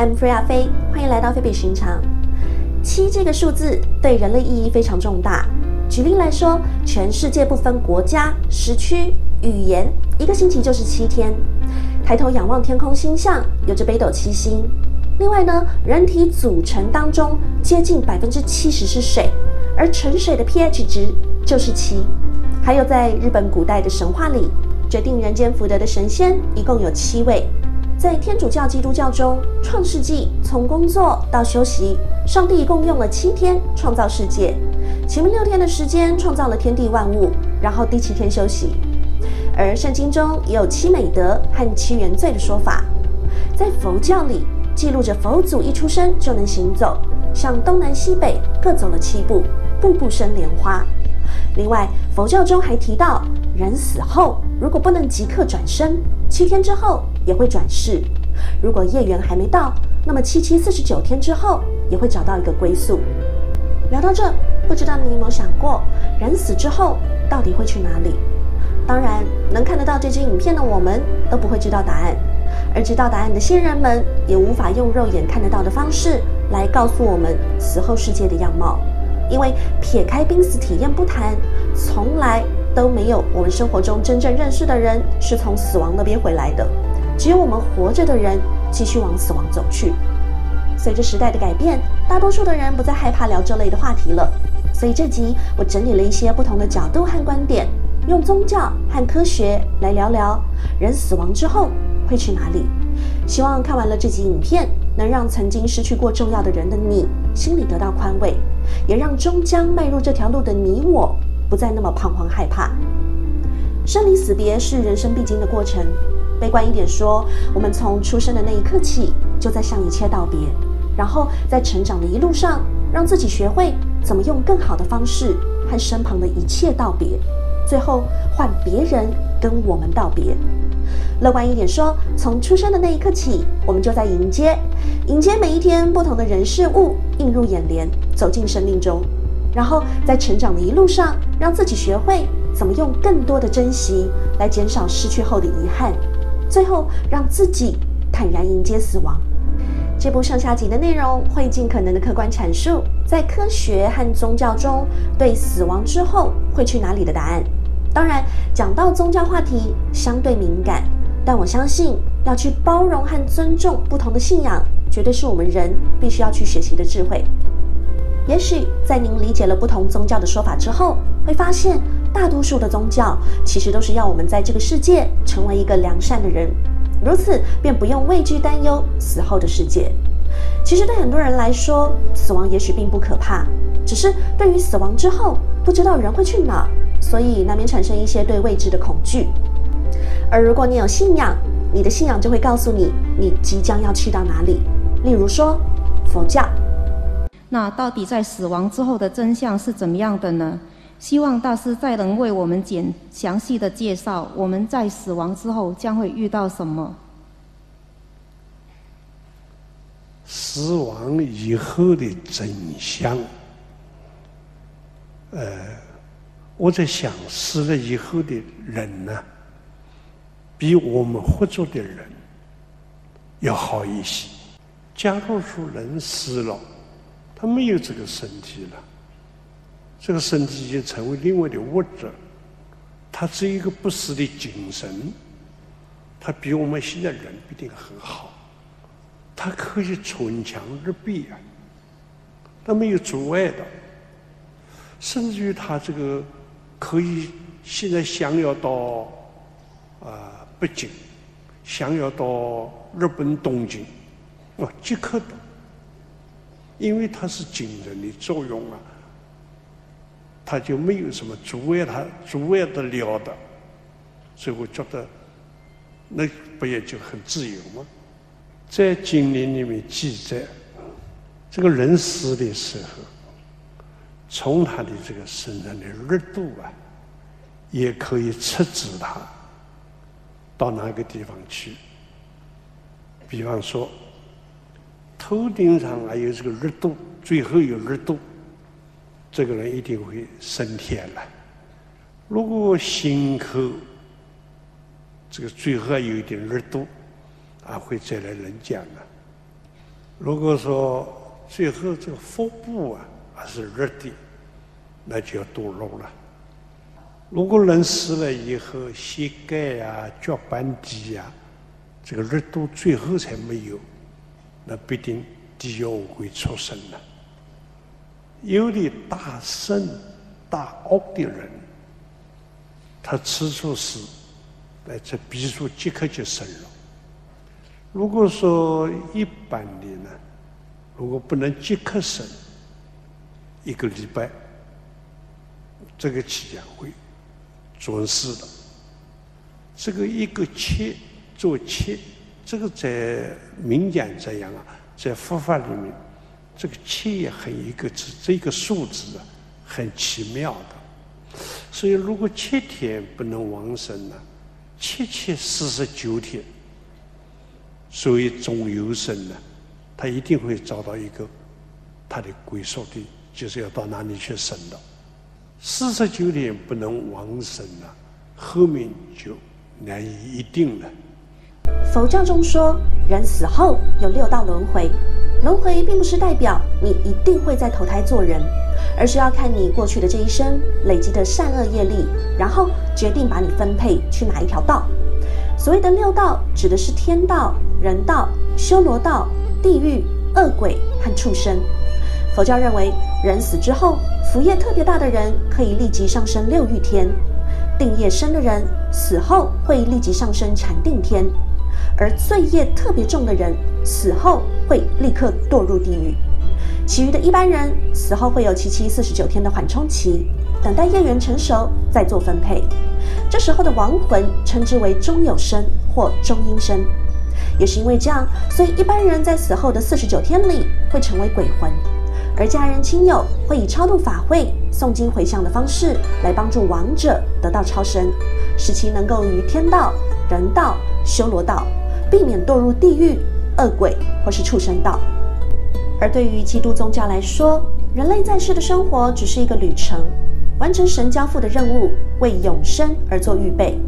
I'm Free 阿飞，欢迎来到非比寻常。七这个数字对人类意义非常重大。举例来说，全世界不分国家、时区、语言，一个星期就是七天。抬头仰望天空星象，有着北斗七星。另外呢，人体组成当中接近百分之七十是水，而纯水的 pH 值就是七。还有在日本古代的神话里，决定人间福德的神仙一共有七位。在天主教、基督教中，创世纪从工作到休息，上帝一共用了七天创造世界，前面六天的时间创造了天地万物，然后第七天休息。而圣经中也有七美德和七原罪的说法。在佛教里，记录着佛祖一出生就能行走，向东南西北各走了七步，步步生莲花。另外，佛教中还提到，人死后如果不能即刻转生，七天之后也会转世。如果业缘还没到，那么七七四十九天之后也会找到一个归宿。聊到这，不知道你有没有想过，人死之后到底会去哪里？当然，能看得到这支影片的我们都不会知道答案，而知道答案的先人们也无法用肉眼看得到的方式来告诉我们死后世界的样貌。因为撇开濒死体验不谈，从来都没有我们生活中真正认识的人是从死亡那边回来的。只有我们活着的人继续往死亡走去。随着时代的改变，大多数的人不再害怕聊这类的话题了。所以这集我整理了一些不同的角度和观点，用宗教和科学来聊聊人死亡之后会去哪里。希望看完了这集影片，能让曾经失去过重要的人的你心里得到宽慰。也让终将迈入这条路的你我不再那么彷徨害怕。生离死别是人生必经的过程。悲观一点说，我们从出生的那一刻起，就在向一切道别，然后在成长的一路上，让自己学会怎么用更好的方式和身旁的一切道别，最后换别人跟我们道别。乐观一点说，从出生的那一刻起，我们就在迎接，迎接每一天不同的人事物映入眼帘，走进生命中，然后在成长的一路上，让自己学会怎么用更多的珍惜来减少失去后的遗憾，最后让自己坦然迎接死亡。这部上下集的内容会尽可能的客观阐述在科学和宗教中对死亡之后会去哪里的答案。当然，讲到宗教话题相对敏感。但我相信，要去包容和尊重不同的信仰，绝对是我们人必须要去学习的智慧。也许在您理解了不同宗教的说法之后，会发现大多数的宗教其实都是要我们在这个世界成为一个良善的人，如此便不用畏惧担忧死后的世界。其实对很多人来说，死亡也许并不可怕，只是对于死亡之后不知道人会去哪，所以难免产生一些对未知的恐惧。而如果你有信仰，你的信仰就会告诉你你即将要去到哪里。例如说，佛教。那到底在死亡之后的真相是怎么样的呢？希望大师再能为我们简详细的介绍我们在死亡之后将会遇到什么。死亡以后的真相，呃，我在想死了以后的人呢？比我们活着的人要好一些。假如说人死了，他没有这个身体了，这个身体已经成为另外的物质，它是一个不死的精神，它比我们现在人必定很好，它可以存强日壁啊，它没有阻碍的，甚至于它这个可以现在想要到啊。北京想要到日本东京，啊，即刻的，因为它是精神的作用啊，他就没有什么阻碍他阻碍得了的，所以我觉得那不也就很自由吗？在经典里面记载，这个人死的时候，从他的这个身上的热度啊，也可以测知他。到哪个地方去？比方说，头顶上还有这个热度，最后有热度，这个人一定会升天了。如果心口这个最后有一点热度，啊，会再来人间的。如果说最后这个腹部啊还是热的，那就要堕落了。如果人死了以后，膝盖呀、脚板底呀，这个热度最后才没有，那必定地狱会出生了。有的大圣、大恶的人，他吃出死，那这笔数即刻就生了。如果说一般的呢，如果不能即刻生，一个礼拜，这个期间会。准时的，这个一个切做切，这个在民间这样啊，在佛法里面，这个切也很一个字，这个数字啊，很奇妙的。所以如果七天不能往生呢，七七四十九天，所以总有生呢，他一定会找到一个他的归宿地，就是要到哪里去生的。四十九天不能往生呢，后面就难以一定了。佛教中说，人死后有六道轮回，轮回并不是代表你一定会在投胎做人，而是要看你过去的这一生累积的善恶业力，然后决定把你分配去哪一条道。所谓的六道，指的是天道、人道、修罗道、地狱、恶鬼和畜生。佛教认为，人死之后。福业特别大的人可以立即上升六欲天，定业深的人死后会立即上升禅定天，而罪业特别重的人死后会立刻堕入地狱。其余的一般人死后会有七七四十九天的缓冲期，等待业缘成熟再做分配。这时候的亡魂称之为中有生或中阴身，也是因为这样，所以一般人在死后的四十九天里会成为鬼魂。而家人亲友会以超度法会、诵经回向的方式来帮助亡者得到超生，使其能够于天道、人道、修罗道，避免堕入地狱、恶鬼或是畜生道。而对于基督宗教来说，人类在世的生活只是一个旅程，完成神交付的任务，为永生而做预备。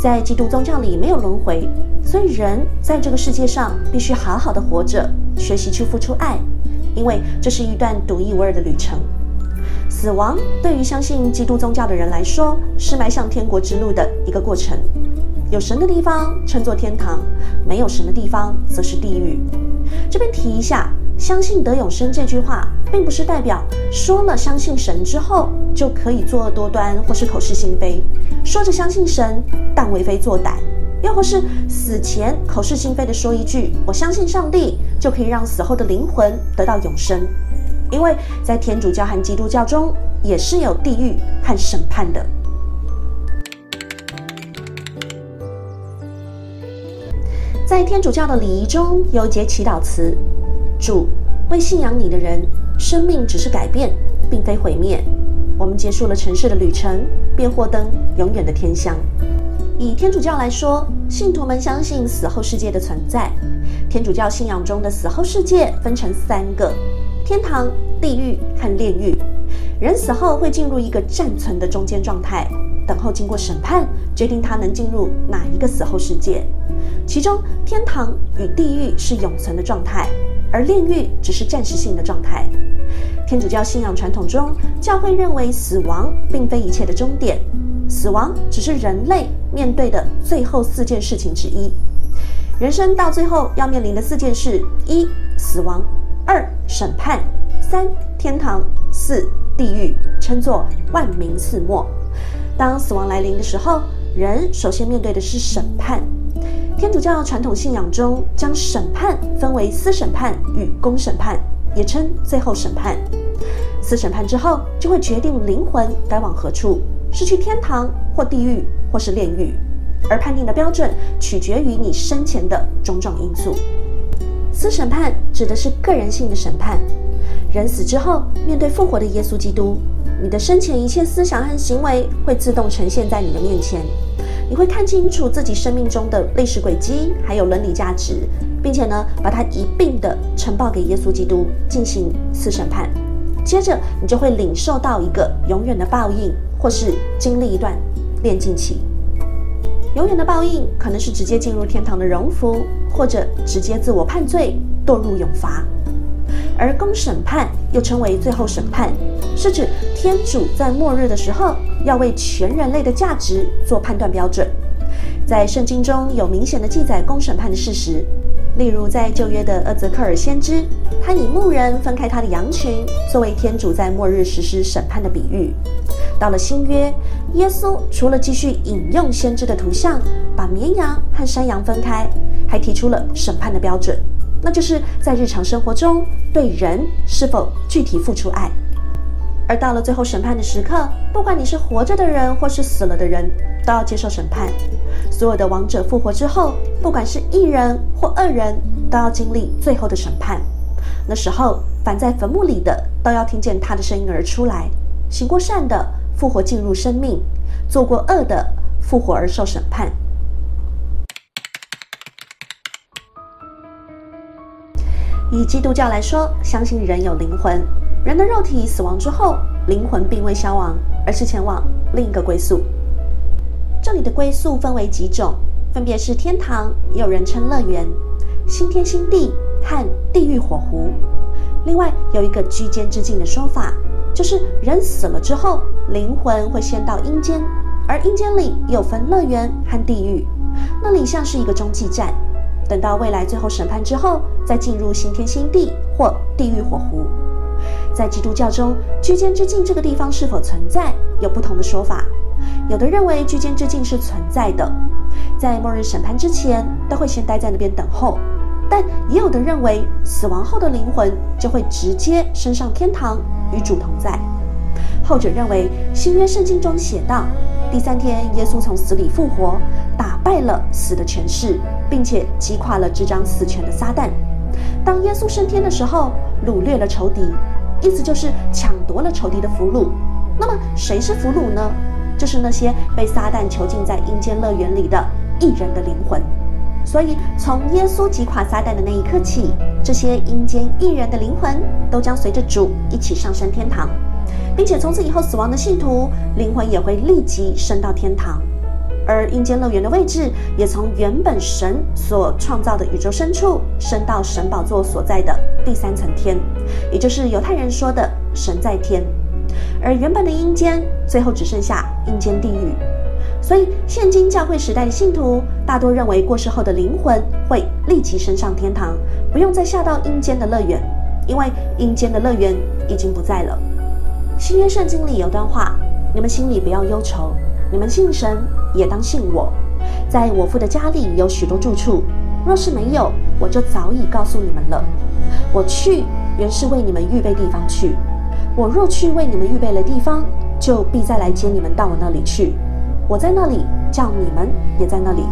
在基督宗教里没有轮回，所以人在这个世界上必须好好的活着，学习去付出爱。因为这是一段独一无二的旅程，死亡对于相信基督宗教的人来说，是迈向天国之路的一个过程。有神的地方称作天堂，没有神的地方则是地狱。这边提一下，相信得永生这句话，并不是代表说了相信神之后就可以作恶多端或是口是心非，说着相信神，但为非作歹。又或是死前口是心非的说一句“我相信上帝”，就可以让死后的灵魂得到永生。因为在天主教和基督教中也是有地狱和审判的。在天主教的礼仪中有一节祈祷词：“主为信仰你的人，生命只是改变，并非毁灭。我们结束了尘世的旅程，便获登永远的天乡。”以天主教来说，信徒们相信死后世界的存在。天主教信仰中的死后世界分成三个：天堂、地狱和炼狱。人死后会进入一个暂存的中间状态，等候经过审判，决定他能进入哪一个死后世界。其中，天堂与地狱是永存的状态，而炼狱只是暂时性的状态。天主教信仰传统中，教会认为死亡并非一切的终点。死亡只是人类面对的最后四件事情之一。人生到最后要面临的四件事：一、死亡；二、审判；三、天堂；四、地狱，称作万民四末。当死亡来临的时候，人首先面对的是审判。天主教传统信仰中，将审判分为私审判与公审判，也称最后审判。私审判之后，就会决定灵魂该往何处。是去天堂或地狱，或是炼狱，而判定的标准取决于你生前的种种因素。私审判指的是个人性的审判，人死之后面对复活的耶稣基督，你的生前一切思想和行为会自动呈现在你的面前，你会看清楚自己生命中的历史轨迹，还有伦理价值，并且呢，把它一并的呈报给耶稣基督进行私审判。接着，你就会领受到一个永远的报应。或是经历一段炼境期，永远的报应可能是直接进入天堂的荣福，或者直接自我判罪，堕入永罚。而公审判又称为最后审判，是指天主在末日的时候要为全人类的价值做判断标准。在圣经中有明显的记载公审判的事实，例如在旧约的厄泽克尔先知，他以牧人分开他的羊群作为天主在末日实施审判的比喻。到了新约，耶稣除了继续引用先知的图像，把绵羊和山羊分开，还提出了审判的标准。那就是在日常生活中对人是否具体付出爱，而到了最后审判的时刻，不管你是活着的人或是死了的人，都要接受审判。所有的亡者复活之后，不管是一人或二人，都要经历最后的审判。那时候，凡在坟墓里的都要听见他的声音而出来，行过善的复活进入生命，做过恶的复活而受审判。以基督教来说，相信人有灵魂，人的肉体死亡之后，灵魂并未消亡，而是前往另一个归宿。这里的归宿分为几种，分别是天堂，也有人称乐园；新天新地和地狱火湖。另外有一个居间之境的说法，就是人死了之后，灵魂会先到阴间，而阴间里有分乐园和地狱，那里像是一个中继站。等到未来最后审判之后，再进入新天新地或地狱火湖。在基督教中，居间之境这个地方是否存在，有不同的说法。有的认为居间之境是存在的，在末日审判之前都会先待在那边等候；但也有的认为，死亡后的灵魂就会直接升上天堂与主同在。后者认为，新约圣经中写道。第三天，耶稣从死里复活，打败了死的权势，并且击垮了执掌死权的撒旦。当耶稣升天的时候，掳掠了仇敌，意思就是抢夺了仇敌的俘虏。那么，谁是俘虏呢？就是那些被撒旦囚禁在阴间乐园里的异人的灵魂。所以，从耶稣击垮撒旦的那一刻起，这些阴间异人的灵魂都将随着主一起上升天堂。并且从此以后，死亡的信徒灵魂也会立即升到天堂，而阴间乐园的位置也从原本神所创造的宇宙深处升到神宝座所在的第三层天，也就是犹太人说的神在天。而原本的阴间最后只剩下阴间地狱，所以现今教会时代的信徒大多认为过世后的灵魂会立即升上天堂，不用再下到阴间的乐园，因为阴间的乐园已经不在了。新约圣经里有段话：你们心里不要忧愁，你们信神也当信我。在我父的家里有许多住处，若是没有，我就早已告诉你们了。我去原是为你们预备地方去。我若去为你们预备了地方，就必再来接你们到我那里去。我在那里，叫你们也在那里。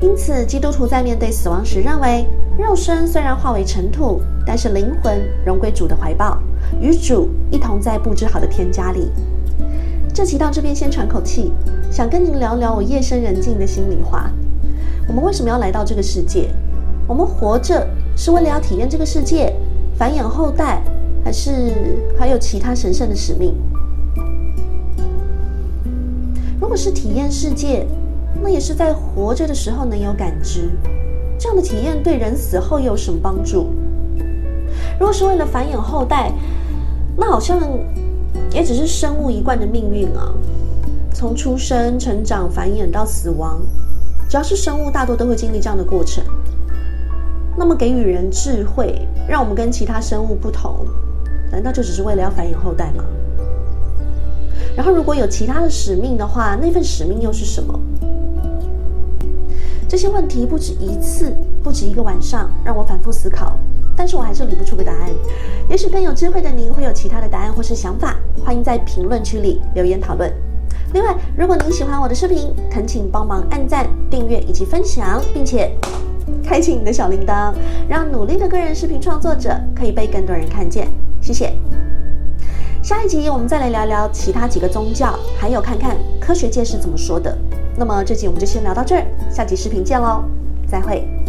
因此，基督徒在面对死亡时，认为肉身虽然化为尘土，但是灵魂荣归主的怀抱。与主一同在布置好的天家里。这期到这边先喘口气，想跟您聊聊我夜深人静的心里话。我们为什么要来到这个世界？我们活着是为了要体验这个世界，繁衍后代，还是还有其他神圣的使命？如果是体验世界，那也是在活着的时候能有感知。这样的体验对人死后又有什么帮助？如果是为了繁衍后代，那好像也只是生物一贯的命运啊。从出生、成长、繁衍到死亡，只要是生物，大多都会经历这样的过程。那么给予人智慧，让我们跟其他生物不同，难道就只是为了要繁衍后代吗？然后如果有其他的使命的话，那份使命又是什么？这些问题不止一次，不止一个晚上，让我反复思考。但是我还是理不出个答案，也许更有智慧的您会有其他的答案或是想法，欢迎在评论区里留言讨论。另外，如果您喜欢我的视频，恳请帮忙按赞、订阅以及分享，并且开启你的小铃铛，让努力的个人视频创作者可以被更多人看见。谢谢。下一集我们再来聊聊其他几个宗教，还有看看科学界是怎么说的。那么这集我们就先聊到这儿，下集视频见喽，再会。